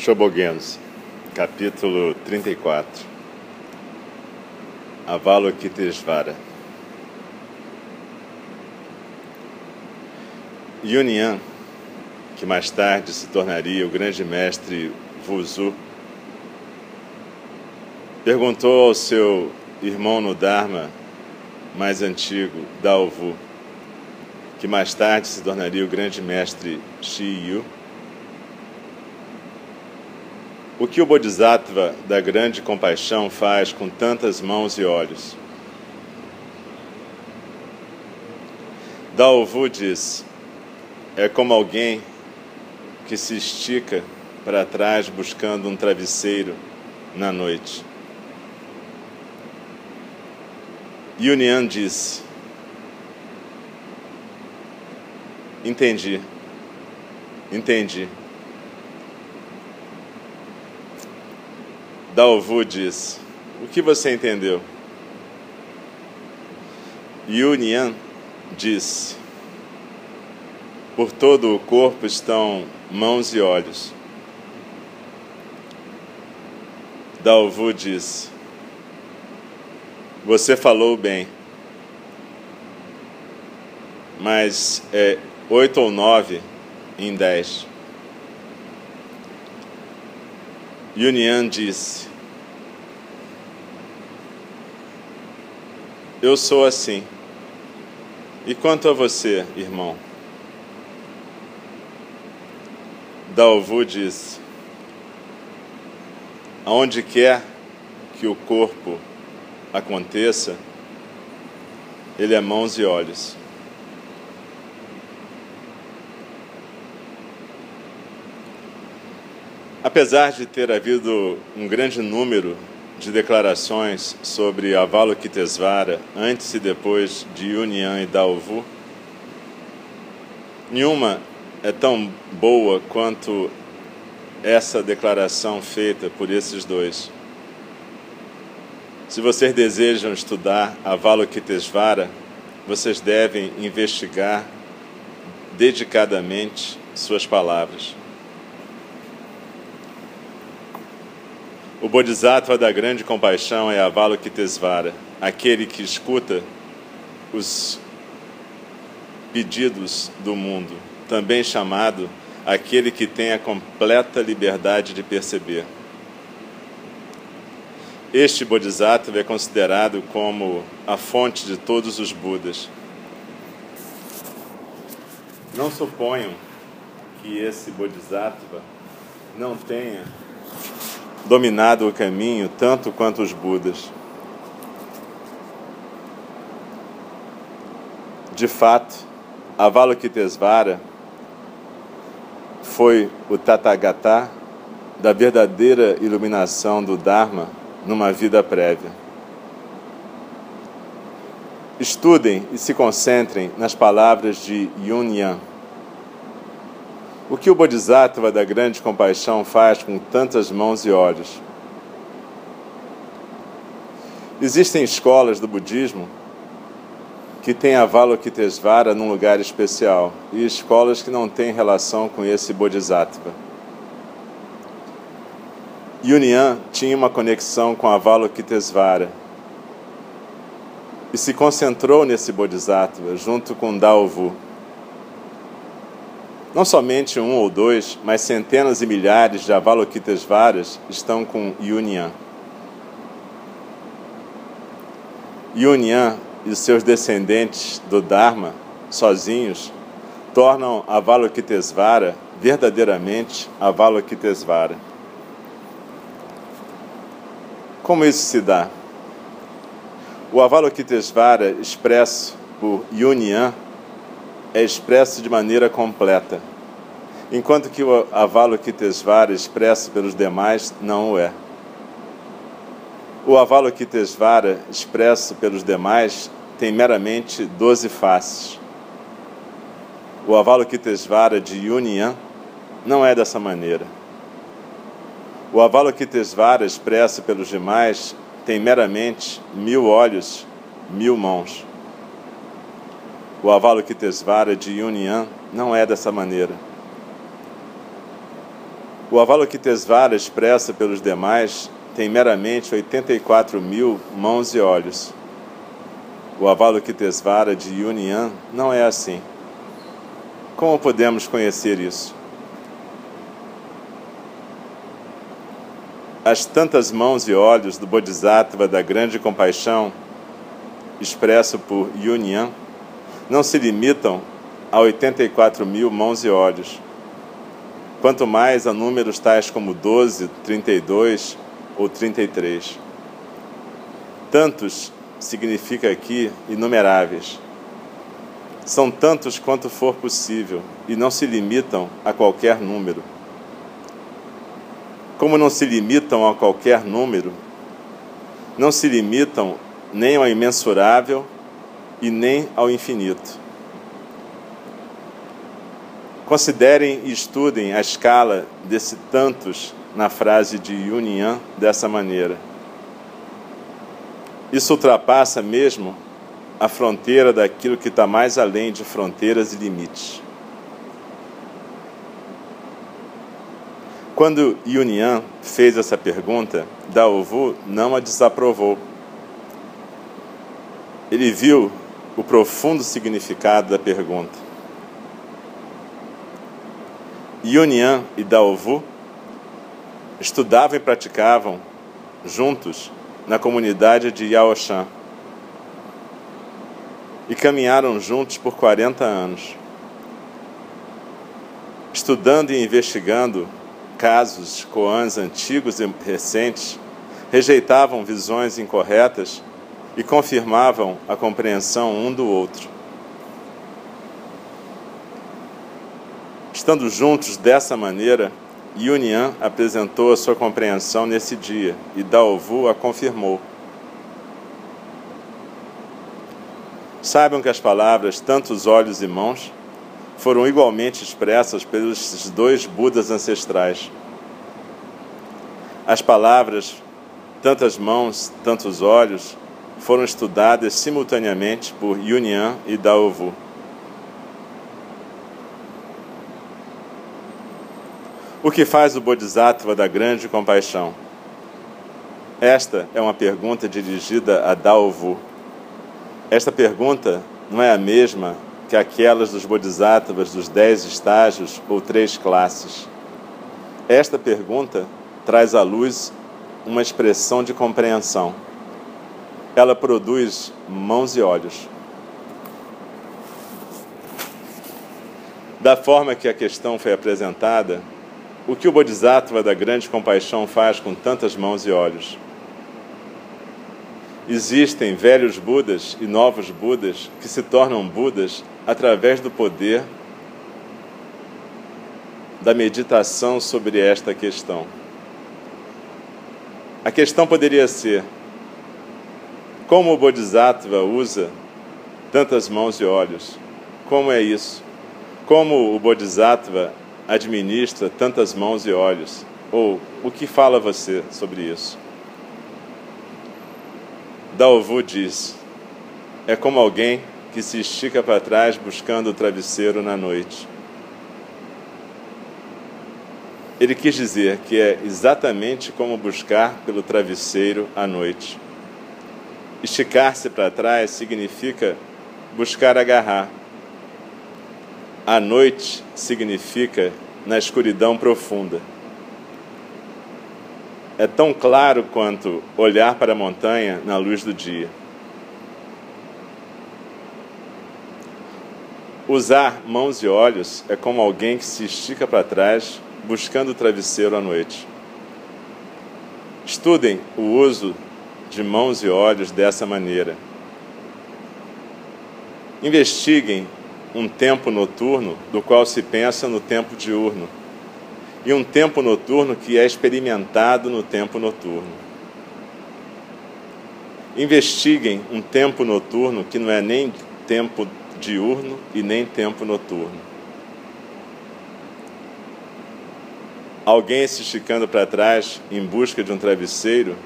Shobogenzo, capítulo 34 Avalokitesvara Yunyan, que mais tarde se tornaria o grande mestre Vuzu, perguntou ao seu irmão no Dharma mais antigo, Daovu, que mais tarde se tornaria o grande mestre Shiyu, o que o Bodhisattva da grande compaixão faz com tantas mãos e olhos? Daovu diz: é como alguém que se estica para trás buscando um travesseiro na noite. Yunian disse: Entendi, entendi. Dalvu diz: O que você entendeu? Yunian disse: Por todo o corpo estão mãos e olhos. Dalvu disse: Você falou bem, mas é oito ou nove em dez. Yunian disse: Eu sou assim. E quanto a você, irmão? Dalvu disse: Aonde quer que o corpo aconteça, ele é mãos e olhos. Apesar de ter havido um grande número de declarações sobre Avalokitesvara antes e depois de Yunyan e Dalvu, nenhuma é tão boa quanto essa declaração feita por esses dois. Se vocês desejam estudar Avalokitesvara, vocês devem investigar dedicadamente suas palavras. O Bodhisattva da grande compaixão é Avalokitesvara, aquele que escuta os pedidos do mundo, também chamado aquele que tem a completa liberdade de perceber. Este Bodhisattva é considerado como a fonte de todos os Budas. Não suponham que esse Bodhisattva não tenha dominado o caminho tanto quanto os Budas. De fato, Avalokitesvara foi o Tathagata da verdadeira iluminação do Dharma numa vida prévia. Estudem e se concentrem nas palavras de Yunyan o que o Bodhisattva da grande compaixão faz com tantas mãos e olhos? Existem escolas do budismo que têm Avalokitesvara num lugar especial e escolas que não têm relação com esse Bodhisattva. Yunyan tinha uma conexão com Avalokitesvara e se concentrou nesse Bodhisattva junto com Daovu. Não somente um ou dois, mas centenas e milhares de Avalokitesvaras estão com Yunyan. Yunyan e seus descendentes do Dharma, sozinhos, tornam Avalokitesvara verdadeiramente Avalokitesvara. Como isso se dá? O Avalokitesvara expresso por Yunyan é expresso de maneira completa, enquanto que o Avalokitesvara expresso pelos demais não o é. O Avalokitesvara expresso pelos demais tem meramente doze faces. O Avalokitesvara de Yunyan não é dessa maneira. O Avalokitesvara expresso pelos demais tem meramente mil olhos, mil mãos. O Avalokitesvara de Yunyan não é dessa maneira. O Avalokitesvara expressa pelos demais tem meramente 84 mil mãos e olhos. O Avalokitesvara de Yunyan não é assim. Como podemos conhecer isso? As tantas mãos e olhos do Bodhisattva da grande compaixão, expresso por Yunyan, não se limitam a 84 mil mãos e olhos quanto mais a números tais como 12, 32 ou 33. Tantos significa aqui inumeráveis. São tantos quanto for possível e não se limitam a qualquer número. Como não se limitam a qualquer número, não se limitam nem ao imensurável e nem ao infinito. Considerem e estudem a escala desse tantos na frase de Yunyan dessa maneira. Isso ultrapassa mesmo a fronteira daquilo que está mais além de fronteiras e limites. Quando Yunyan fez essa pergunta, Daovu não a desaprovou. Ele viu o profundo significado da pergunta. Yunyan e Daovu estudavam e praticavam juntos na comunidade de Yaoshan e caminharam juntos por 40 anos, estudando e investigando casos koans antigos e recentes, rejeitavam visões incorretas e confirmavam a compreensão um do outro. Estando juntos dessa maneira, Yunyan apresentou a sua compreensão nesse dia e Daovu a confirmou. Saibam que as palavras tantos olhos e mãos foram igualmente expressas pelos dois Budas ancestrais. As palavras tantas mãos, tantos olhos foram estudadas simultaneamente por Yunyan e Daovu. O que faz o Bodhisattva da grande compaixão? Esta é uma pergunta dirigida a Daovu. Esta pergunta não é a mesma que aquelas dos Bodhisattvas dos dez estágios ou três classes. Esta pergunta traz à luz uma expressão de compreensão. Ela produz mãos e olhos. Da forma que a questão foi apresentada, o que o Bodhisattva da grande compaixão faz com tantas mãos e olhos? Existem velhos Budas e novos Budas que se tornam Budas através do poder da meditação sobre esta questão. A questão poderia ser: como o Bodhisattva usa tantas mãos e olhos? Como é isso? Como o Bodhisattva administra tantas mãos e olhos? Ou o que fala você sobre isso? Dalvu diz: é como alguém que se estica para trás buscando o travesseiro na noite. Ele quis dizer que é exatamente como buscar pelo travesseiro à noite. Esticar-se para trás significa buscar agarrar, a noite significa na escuridão profunda. É tão claro quanto olhar para a montanha na luz do dia. Usar mãos e olhos é como alguém que se estica para trás buscando o travesseiro à noite. Estudem o uso de mãos e olhos dessa maneira. Investiguem um tempo noturno do qual se pensa no tempo diurno, e um tempo noturno que é experimentado no tempo noturno. Investiguem um tempo noturno que não é nem tempo diurno e nem tempo noturno. Alguém se esticando para trás em busca de um travesseiro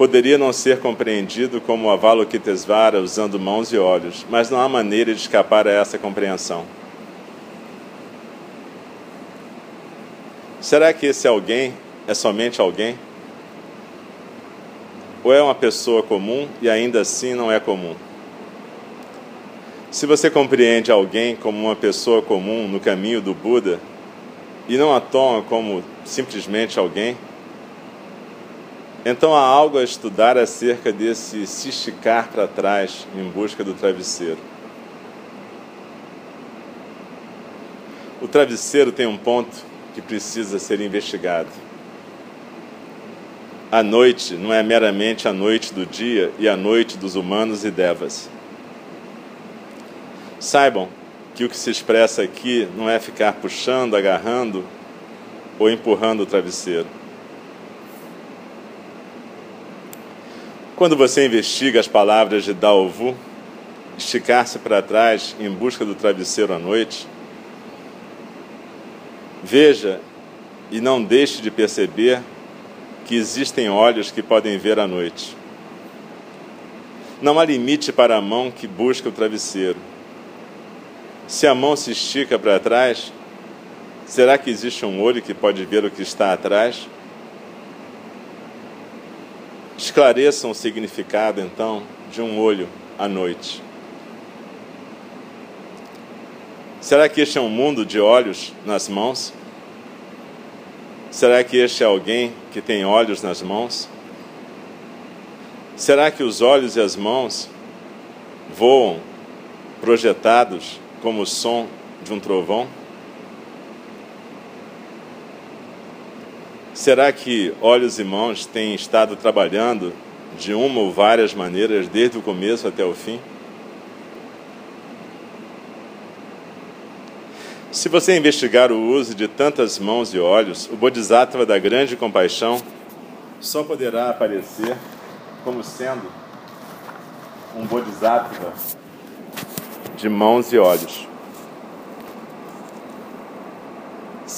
poderia não ser compreendido como Avalokitesvara usando mãos e olhos, mas não há maneira de escapar a essa compreensão. Será que esse alguém é somente alguém? Ou é uma pessoa comum e ainda assim não é comum? Se você compreende alguém como uma pessoa comum no caminho do Buda e não a toma como simplesmente alguém, então há algo a estudar acerca desse se esticar para trás em busca do travesseiro. O travesseiro tem um ponto que precisa ser investigado. A noite não é meramente a noite do dia e a noite dos humanos e devas. Saibam que o que se expressa aqui não é ficar puxando, agarrando ou empurrando o travesseiro. Quando você investiga as palavras de Daovu, esticar-se para trás em busca do travesseiro à noite, veja e não deixe de perceber que existem olhos que podem ver à noite. Não há limite para a mão que busca o travesseiro. Se a mão se estica para trás, será que existe um olho que pode ver o que está atrás? Esclareçam o significado, então, de um olho à noite. Será que este é um mundo de olhos nas mãos? Será que este é alguém que tem olhos nas mãos? Será que os olhos e as mãos voam projetados como o som de um trovão? Será que olhos e mãos têm estado trabalhando de uma ou várias maneiras desde o começo até o fim? Se você investigar o uso de tantas mãos e olhos, o Bodhisattva da grande compaixão só poderá aparecer como sendo um Bodhisattva de mãos e olhos.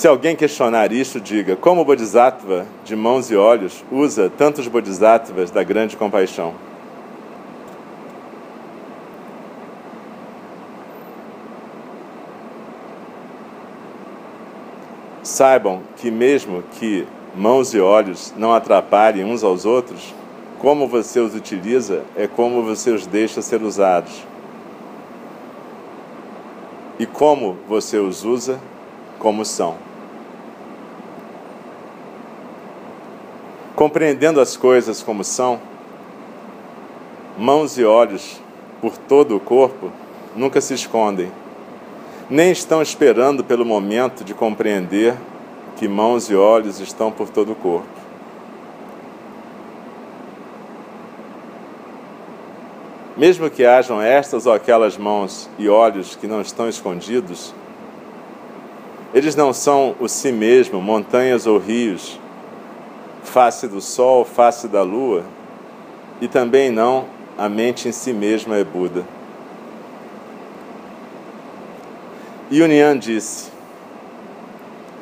Se alguém questionar isto, diga: como o Bodhisattva de mãos e olhos usa tantos Bodhisattvas da grande compaixão? Saibam que, mesmo que mãos e olhos não atrapalhem uns aos outros, como você os utiliza é como você os deixa ser usados. E como você os usa, como são. Compreendendo as coisas como são, mãos e olhos por todo o corpo nunca se escondem nem estão esperando pelo momento de compreender que mãos e olhos estão por todo o corpo. Mesmo que hajam estas ou aquelas mãos e olhos que não estão escondidos, eles não são o si mesmo, montanhas ou rios, face do sol, face da lua, e também não a mente em si mesma é Buda. Yunian disse: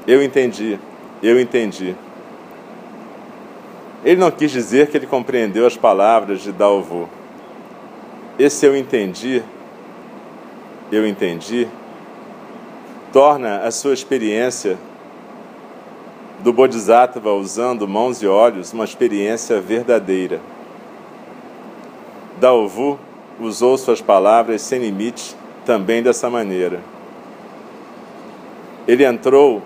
Eu entendi, eu entendi. Ele não quis dizer que ele compreendeu as palavras de Dalvo. Esse eu entendi, eu entendi, torna a sua experiência do Bodhisattva usando mãos e olhos uma experiência verdadeira. Dalvu usou suas palavras sem limite também dessa maneira. Ele entrou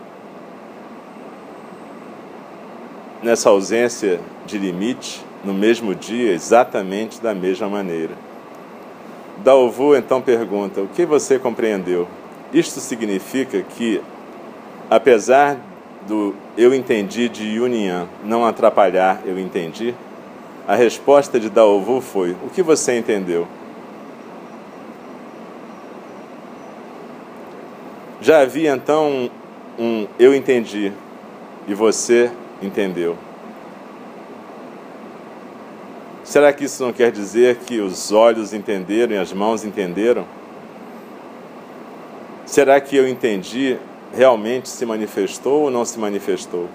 nessa ausência de limite no mesmo dia, exatamente da mesma maneira. Dalvu então pergunta: O que você compreendeu? Isto significa que, apesar do eu entendi de Yunian não atrapalhar eu entendi, a resposta de Dalvu foi: O que você entendeu? Já havia então um, um eu entendi e você entendeu. Será que isso não quer dizer que os olhos entenderam e as mãos entenderam? Será que eu entendi realmente se manifestou ou não se manifestou.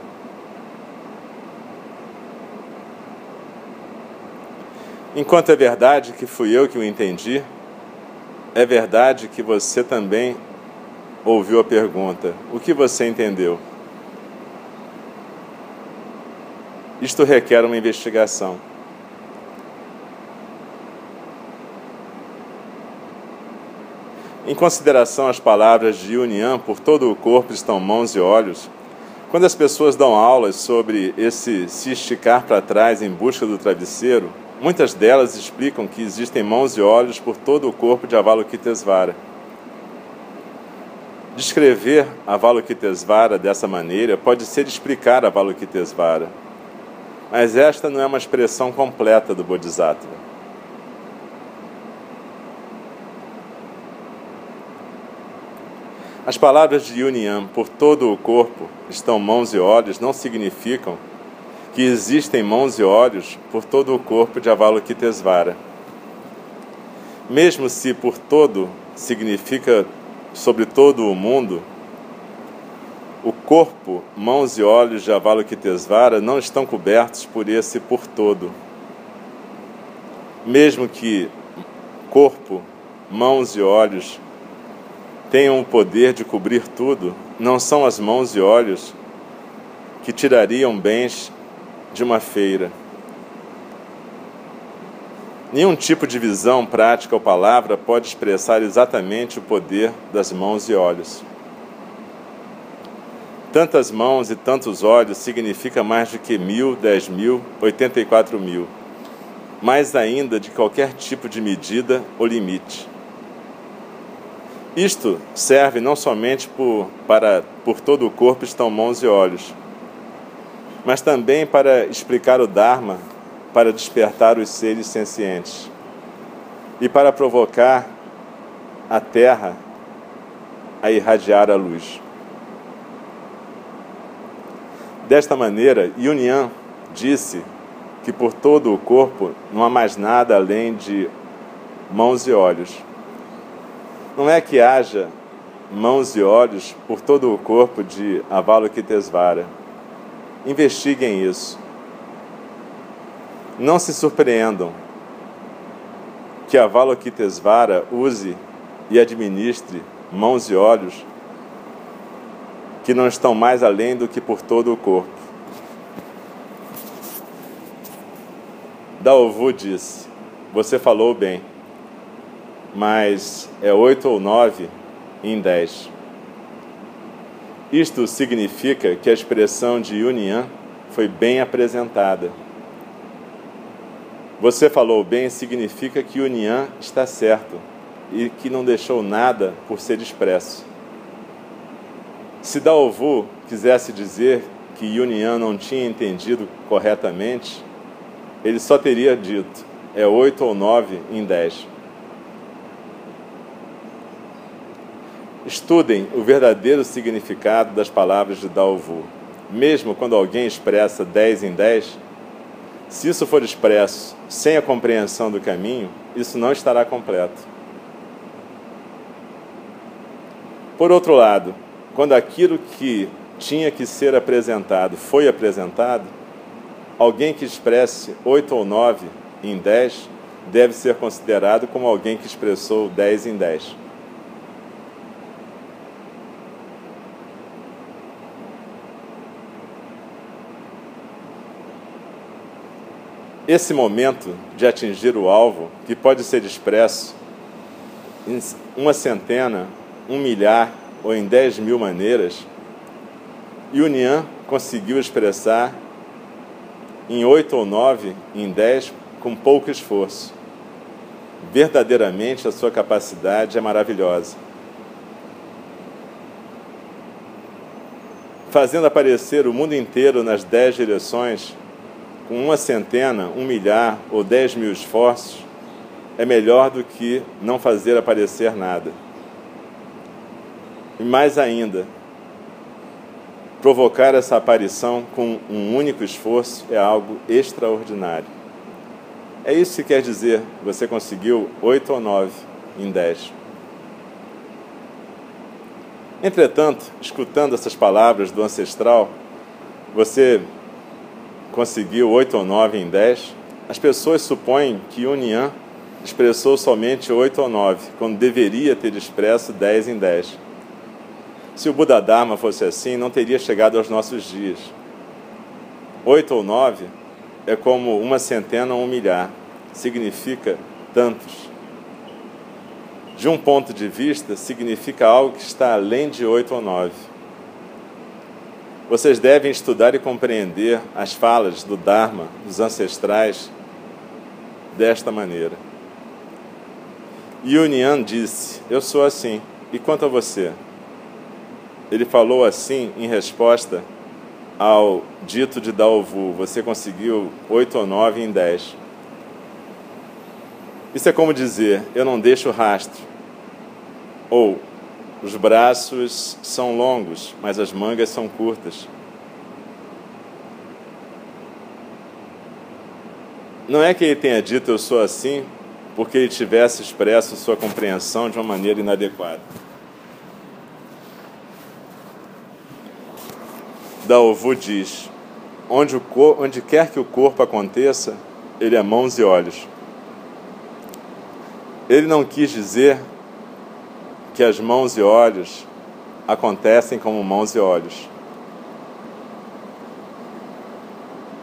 Enquanto é verdade que fui eu que o entendi, é verdade que você também ouviu a pergunta: o que você entendeu? Isto requer uma investigação. Em consideração às palavras de Yunian, por todo o corpo estão mãos e olhos, quando as pessoas dão aulas sobre esse se esticar para trás em busca do travesseiro, muitas delas explicam que existem mãos e olhos por todo o corpo de Avalokitesvara. Descrever Avalokitesvara dessa maneira pode ser explicar Avalokitesvara, mas esta não é uma expressão completa do Bodhisattva. As palavras de Yunian por todo o corpo estão mãos e olhos não significam que existem mãos e olhos por todo o corpo de Avalokitesvara. Mesmo se por todo significa sobre todo o mundo, o corpo, mãos e olhos de Avalokitesvara não estão cobertos por esse por todo. Mesmo que corpo, mãos e olhos tenham o poder de cobrir tudo, não são as mãos e olhos que tirariam bens de uma feira. Nenhum tipo de visão, prática ou palavra pode expressar exatamente o poder das mãos e olhos. Tantas mãos e tantos olhos significa mais do que mil, dez mil, oitenta e quatro mil. Mais ainda de qualquer tipo de medida ou limite. Isto serve não somente por, para por todo o corpo estão mãos e olhos, mas também para explicar o Dharma, para despertar os seres sencientes e para provocar a Terra a irradiar a luz. Desta maneira, Yunyan disse que por todo o corpo não há mais nada além de mãos e olhos. Não é que haja mãos e olhos por todo o corpo de Avalokitesvara. Investiguem isso. Não se surpreendam que Avalokitesvara use e administre mãos e olhos que não estão mais além do que por todo o corpo. Daovu disse: Você falou bem mas é oito ou nove em dez. Isto significa que a expressão de Yunyan foi bem apresentada. Você falou bem significa que Yunyan está certo e que não deixou nada por ser expresso. Se Daovu quisesse dizer que Yunyan não tinha entendido corretamente, ele só teria dito é oito ou nove em dez. Estudem o verdadeiro significado das palavras de Dalvu. Mesmo quando alguém expressa 10 em 10, se isso for expresso sem a compreensão do caminho, isso não estará completo. Por outro lado, quando aquilo que tinha que ser apresentado foi apresentado, alguém que expresse 8 ou 9 em 10 deve ser considerado como alguém que expressou 10 em 10. Esse momento de atingir o alvo, que pode ser expresso em uma centena, um milhar ou em dez mil maneiras, Yunian conseguiu expressar em oito ou nove, em dez, com pouco esforço. Verdadeiramente a sua capacidade é maravilhosa. Fazendo aparecer o mundo inteiro nas dez direções, com uma centena, um milhar ou dez mil esforços, é melhor do que não fazer aparecer nada. E mais ainda, provocar essa aparição com um único esforço é algo extraordinário. É isso que quer dizer, você conseguiu oito ou nove em dez. Entretanto, escutando essas palavras do ancestral, você conseguiu 8 ou 9 em 10, as pessoas supõem que Unian expressou somente 8 ou 9, quando deveria ter expresso 10 em 10. Se o Buda Dharma fosse assim, não teria chegado aos nossos dias. Oito ou nove é como uma centena ou um milhar, significa tantos. De um ponto de vista, significa algo que está além de oito ou nove. Vocês devem estudar e compreender as falas do Dharma dos ancestrais desta maneira. Yunyan disse: Eu sou assim. E quanto a você? Ele falou assim em resposta ao dito de Dalvu: Você conseguiu oito ou nove em dez. Isso é como dizer: Eu não deixo rastro. Ou os braços são longos, mas as mangas são curtas. Não é que ele tenha dito eu sou assim porque ele tivesse expresso sua compreensão de uma maneira inadequada. Daovu diz: onde, o onde quer que o corpo aconteça, ele é mãos e olhos. Ele não quis dizer que as mãos e olhos acontecem como mãos e olhos.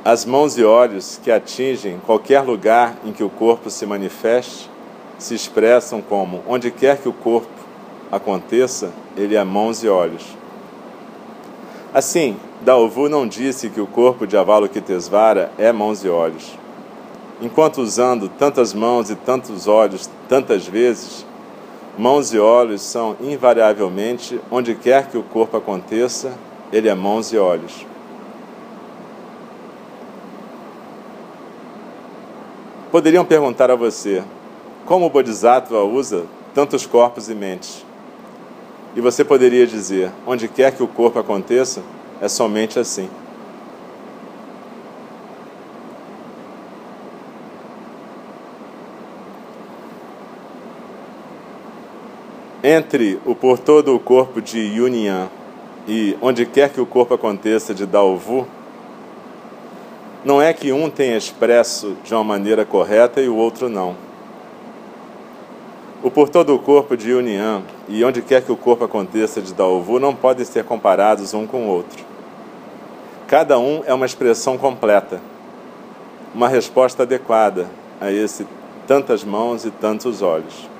As mãos e olhos que atingem qualquer lugar em que o corpo se manifeste se expressam como onde quer que o corpo aconteça, ele é mãos e olhos. Assim, Dalvu não disse que o corpo de Avalokitesvara é mãos e olhos. Enquanto usando tantas mãos e tantos olhos tantas vezes, Mãos e olhos são invariavelmente, onde quer que o corpo aconteça, ele é mãos e olhos. Poderiam perguntar a você, como o Bodhisattva usa tantos corpos e mentes? E você poderia dizer, onde quer que o corpo aconteça, é somente assim. Entre o por todo o corpo de Yunyan e onde quer que o corpo aconteça de Dalvu, não é que um tenha expresso de uma maneira correta e o outro não. O por todo o corpo de Yunyan e onde quer que o corpo aconteça de Dalvu não podem ser comparados um com o outro. Cada um é uma expressão completa, uma resposta adequada a esse tantas mãos e tantos olhos.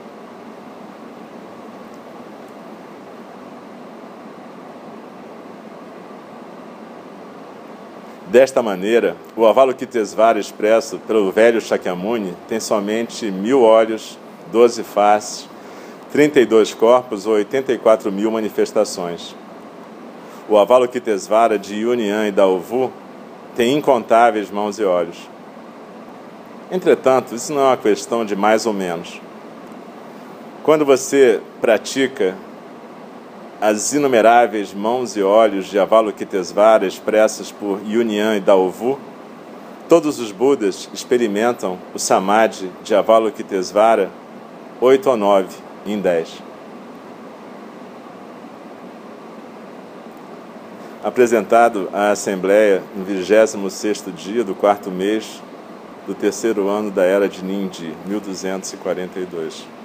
Desta maneira, o Avalokitesvara expresso pelo velho Shakyamuni tem somente mil olhos, doze faces, 32 corpos ou 84 mil manifestações. O Avalokitesvara de Yunyan e Dalvu tem incontáveis mãos e olhos. Entretanto, isso não é uma questão de mais ou menos. Quando você pratica as inumeráveis mãos e olhos de Avalokitesvara expressas por Yunyan e Daovu, todos os Budas experimentam o Samadhi de Avalokitesvara 8 ou 9 em 10. Apresentado à Assembleia no 26º dia do quarto mês do terceiro ano da Era de Nindi, 1242.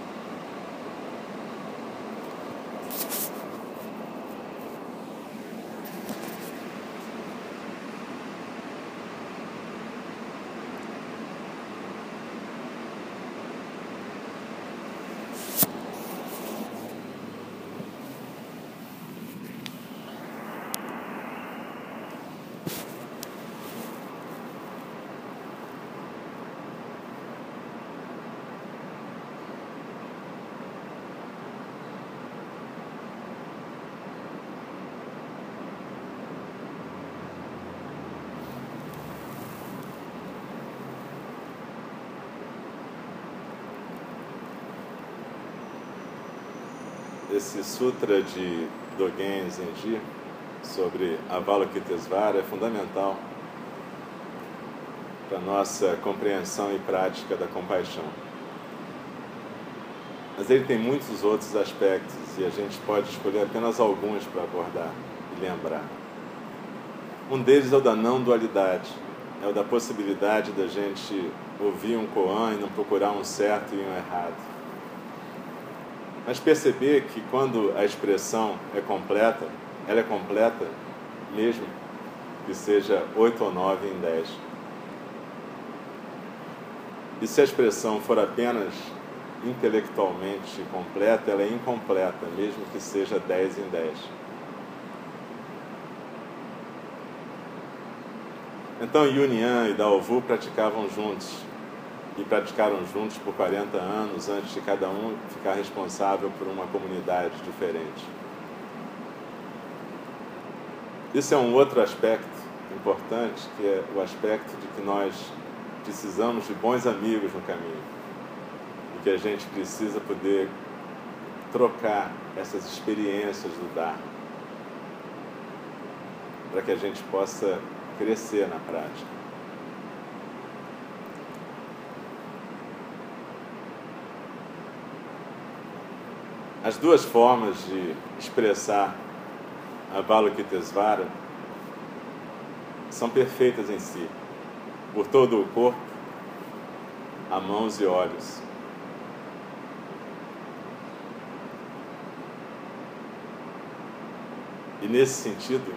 Esse sutra de Dogen Zenji sobre Avalokitesvara é fundamental para a nossa compreensão e prática da compaixão. Mas ele tem muitos outros aspectos e a gente pode escolher apenas alguns para abordar e lembrar. Um deles é o da não dualidade, é o da possibilidade da gente ouvir um koan e não procurar um certo e um errado mas perceber que quando a expressão é completa, ela é completa mesmo. que seja 8 ou 9 em 10. E se a expressão for apenas intelectualmente completa, ela é incompleta, mesmo que seja 10 em 10. Então Yunian e Daovu praticavam juntos e praticaram juntos por 40 anos antes de cada um ficar responsável por uma comunidade diferente. Isso é um outro aspecto importante, que é o aspecto de que nós precisamos de bons amigos no caminho e que a gente precisa poder trocar essas experiências do dar para que a gente possa crescer na prática. As duas formas de expressar Avalokitesvara são perfeitas em si, por todo o corpo, a mãos e olhos. E nesse sentido,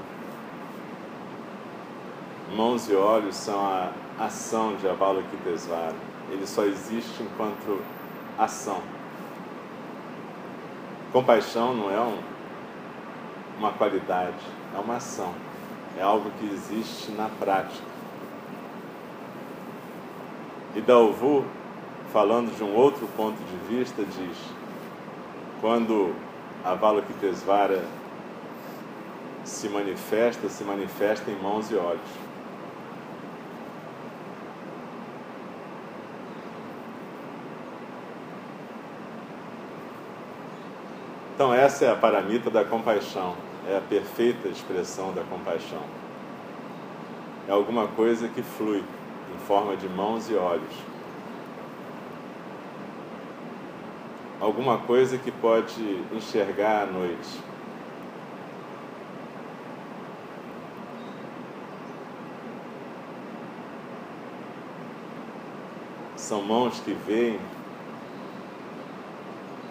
mãos e olhos são a ação de Avalokitesvara. Ele só existe enquanto ação. Compaixão não é um, uma qualidade, é uma ação. É algo que existe na prática. E Dalvu, falando de um outro ponto de vista, diz: quando Avalokitesvara se manifesta, se manifesta em mãos e olhos. Então, essa é a paramita da compaixão, é a perfeita expressão da compaixão. É alguma coisa que flui em forma de mãos e olhos. Alguma coisa que pode enxergar à noite. São mãos que veem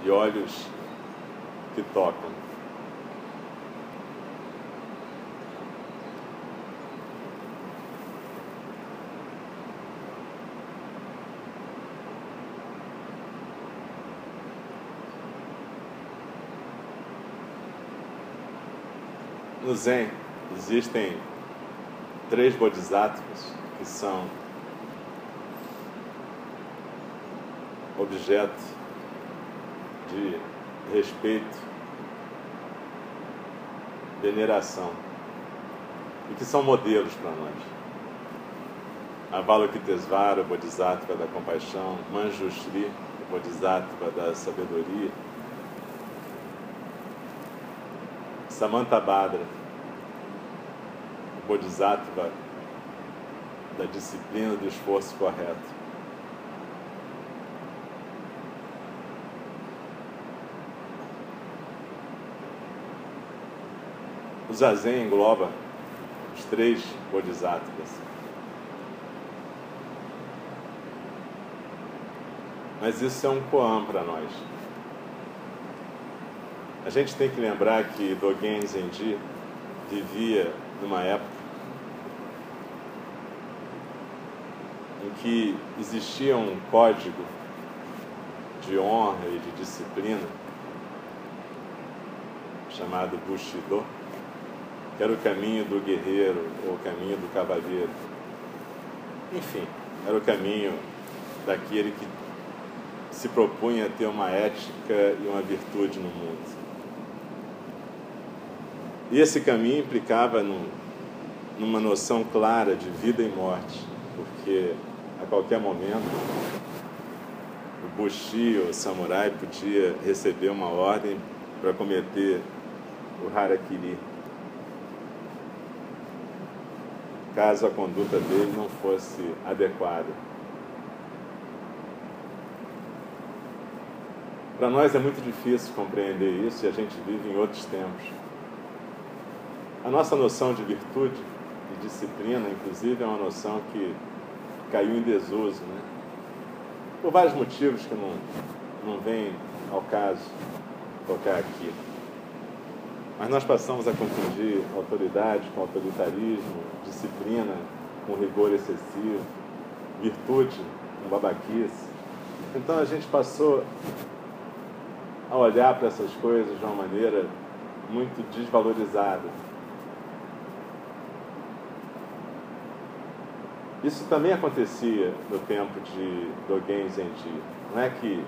e olhos que tocam. No Zen existem três bodhisattvas que são objeto de respeito, veneração e que são modelos para nós. Avalokitesvara, o Bodhisattva da compaixão, Manjushri, o Bodhisattva da sabedoria, Samantabhadra, o Bodhisattva da disciplina do esforço correto. O Zazen engloba os três bodhisattvas. Mas isso é um koan para nós. A gente tem que lembrar que Dogen Zenji vivia numa época em que existia um código de honra e de disciplina chamado Bushido era o caminho do guerreiro ou o caminho do cavaleiro. Enfim, era o caminho daquele que se propunha a ter uma ética e uma virtude no mundo. E esse caminho implicava num, numa noção clara de vida e morte, porque a qualquer momento o Bushi ou o samurai podia receber uma ordem para cometer o harakiri. Caso a conduta dele não fosse adequada. Para nós é muito difícil compreender isso e a gente vive em outros tempos. A nossa noção de virtude e disciplina, inclusive, é uma noção que caiu em desuso, né? Por vários motivos que não, não vem ao caso tocar aqui. Mas nós passamos a confundir autoridade com autoritarismo, disciplina com rigor excessivo, virtude com babaquice. Então a gente passou a olhar para essas coisas de uma maneira muito desvalorizada. Isso também acontecia no tempo de Dogen Zenji. Não é que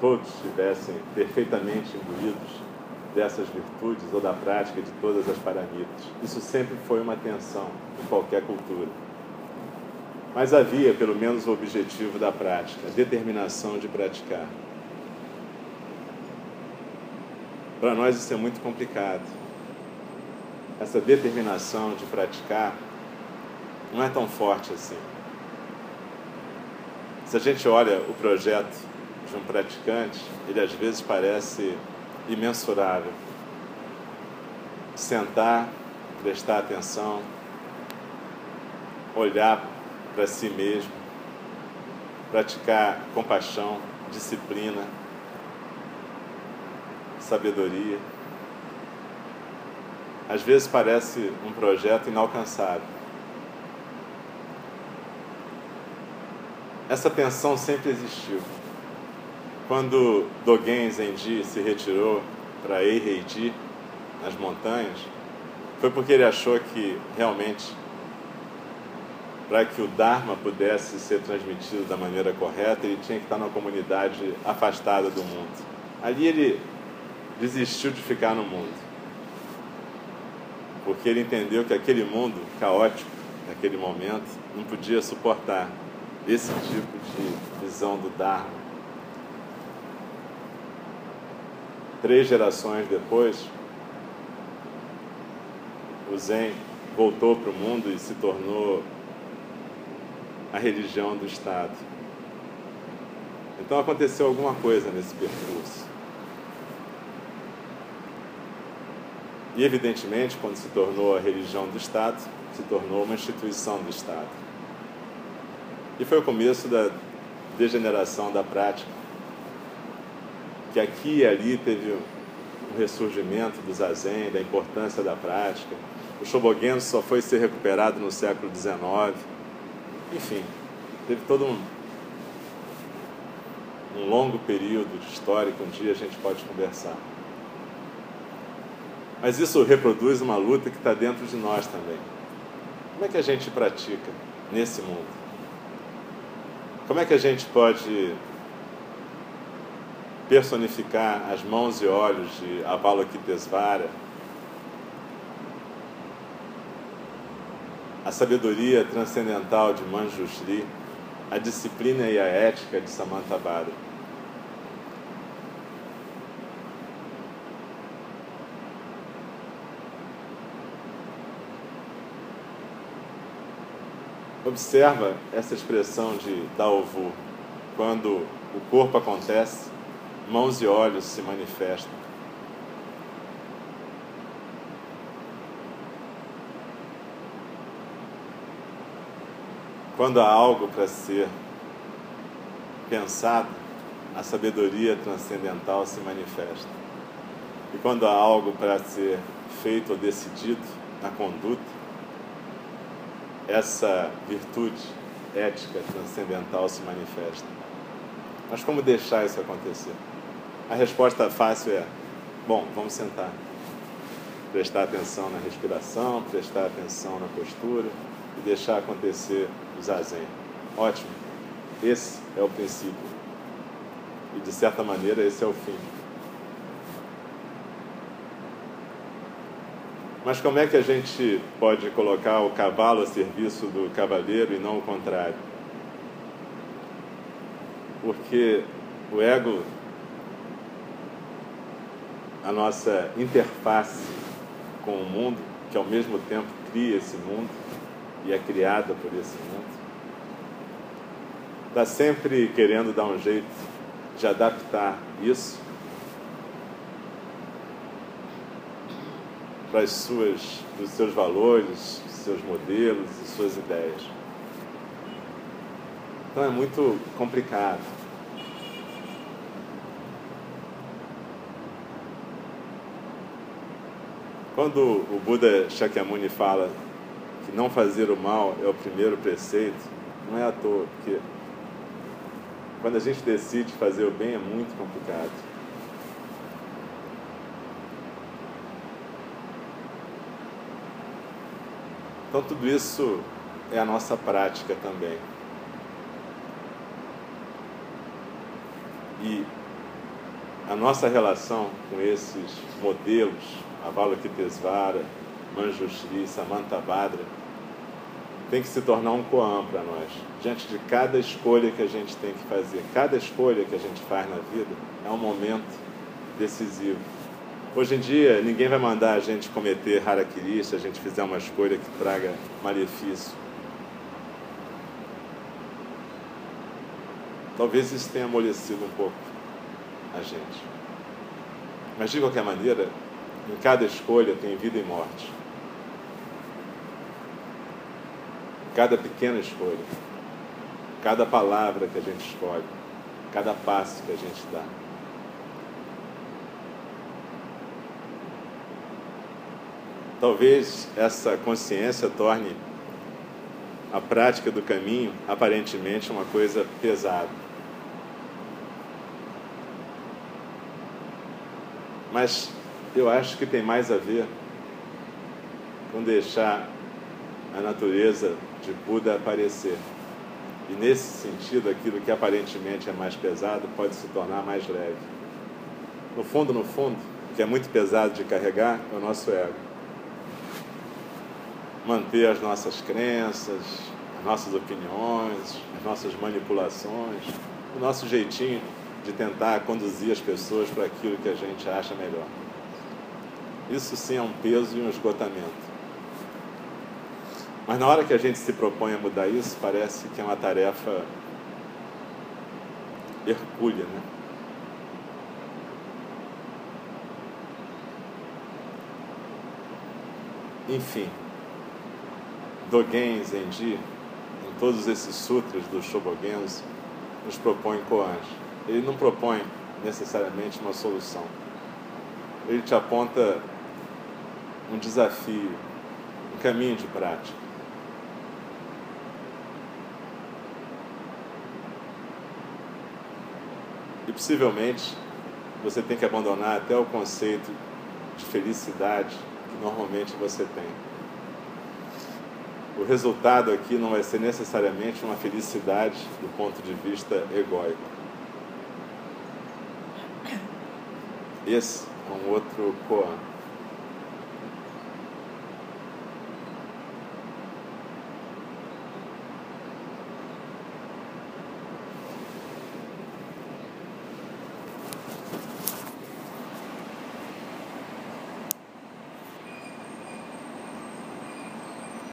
todos estivessem perfeitamente imbuídos dessas virtudes ou da prática de todas as paramitas. Isso sempre foi uma tensão em qualquer cultura. Mas havia pelo menos o objetivo da prática, a determinação de praticar. Para nós isso é muito complicado. Essa determinação de praticar não é tão forte assim. Se a gente olha o projeto de um praticante, ele às vezes parece imensurável. Sentar, prestar atenção, olhar para si mesmo, praticar compaixão, disciplina, sabedoria. Às vezes parece um projeto inalcançável. Essa tensão sempre existiu. Quando Dogen Zenji se retirou para Eiheiji, nas montanhas, foi porque ele achou que realmente para que o Dharma pudesse ser transmitido da maneira correta, ele tinha que estar numa comunidade afastada do mundo. Ali ele desistiu de ficar no mundo, porque ele entendeu que aquele mundo caótico, naquele momento, não podia suportar esse tipo de visão do Dharma. Três gerações depois, o Zen voltou para o mundo e se tornou a religião do Estado. Então aconteceu alguma coisa nesse percurso. E evidentemente, quando se tornou a religião do Estado, se tornou uma instituição do Estado. E foi o começo da degeneração da prática, que aqui e ali teve um ressurgimento do zazen, da importância da prática. O Shobogen só foi ser recuperado no século XIX. Enfim, teve todo um, um longo período de história que um dia a gente pode conversar. Mas isso reproduz uma luta que está dentro de nós também. Como é que a gente pratica nesse mundo? Como é que a gente pode personificar as mãos e olhos de Avalokitesvara, a sabedoria transcendental de Manjushri, a disciplina e a ética de Samantabhadra? Observa essa expressão de Daovu. Quando o corpo acontece, mãos e olhos se manifestam. Quando há algo para ser pensado, a sabedoria transcendental se manifesta. E quando há algo para ser feito ou decidido na conduta, essa virtude ética transcendental se manifesta. Mas como deixar isso acontecer? A resposta fácil é: bom, vamos sentar. Prestar atenção na respiração, prestar atenção na postura e deixar acontecer o zazen. Ótimo. Esse é o princípio. E de certa maneira esse é o fim. Mas como é que a gente pode colocar o cavalo a serviço do cavaleiro e não o contrário? Porque o ego, a nossa interface com o mundo, que ao mesmo tempo cria esse mundo e é criada por esse mundo, está sempre querendo dar um jeito de adaptar isso para as suas, os seus valores, seus modelos e suas ideias. Então é muito complicado. Quando o Buda Shakyamuni fala que não fazer o mal é o primeiro preceito, não é à toa, porque quando a gente decide fazer o bem é muito complicado. Então tudo isso é a nossa prática também. E a nossa relação com esses modelos, Avalokitesvara, Manjushri, Samantabhadra, tem que se tornar um koan para nós. Diante de cada escolha que a gente tem que fazer, cada escolha que a gente faz na vida é um momento decisivo. Hoje em dia, ninguém vai mandar a gente cometer harakiri se a gente fizer uma escolha que traga malefício. Talvez isso tenha amolecido um pouco a gente. Mas de qualquer maneira, em cada escolha tem vida e morte. Cada pequena escolha, cada palavra que a gente escolhe, cada passo que a gente dá. Talvez essa consciência torne a prática do caminho aparentemente uma coisa pesada. Mas eu acho que tem mais a ver com deixar a natureza de Buda aparecer. E nesse sentido, aquilo que aparentemente é mais pesado pode se tornar mais leve. No fundo, no fundo, o que é muito pesado de carregar é o nosso ego. Manter as nossas crenças, as nossas opiniões, as nossas manipulações, o nosso jeitinho de tentar conduzir as pessoas para aquilo que a gente acha melhor. Isso sim é um peso e um esgotamento. Mas na hora que a gente se propõe a mudar isso, parece que é uma tarefa hercúlea, né? Enfim, Dogen Zenji, em todos esses sutras dos Shobogenzo, nos propõe koans ele não propõe necessariamente uma solução. Ele te aponta um desafio, um caminho de prática. E possivelmente você tem que abandonar até o conceito de felicidade que normalmente você tem. O resultado aqui não vai ser necessariamente uma felicidade do ponto de vista egóico. Esse é um outro koan.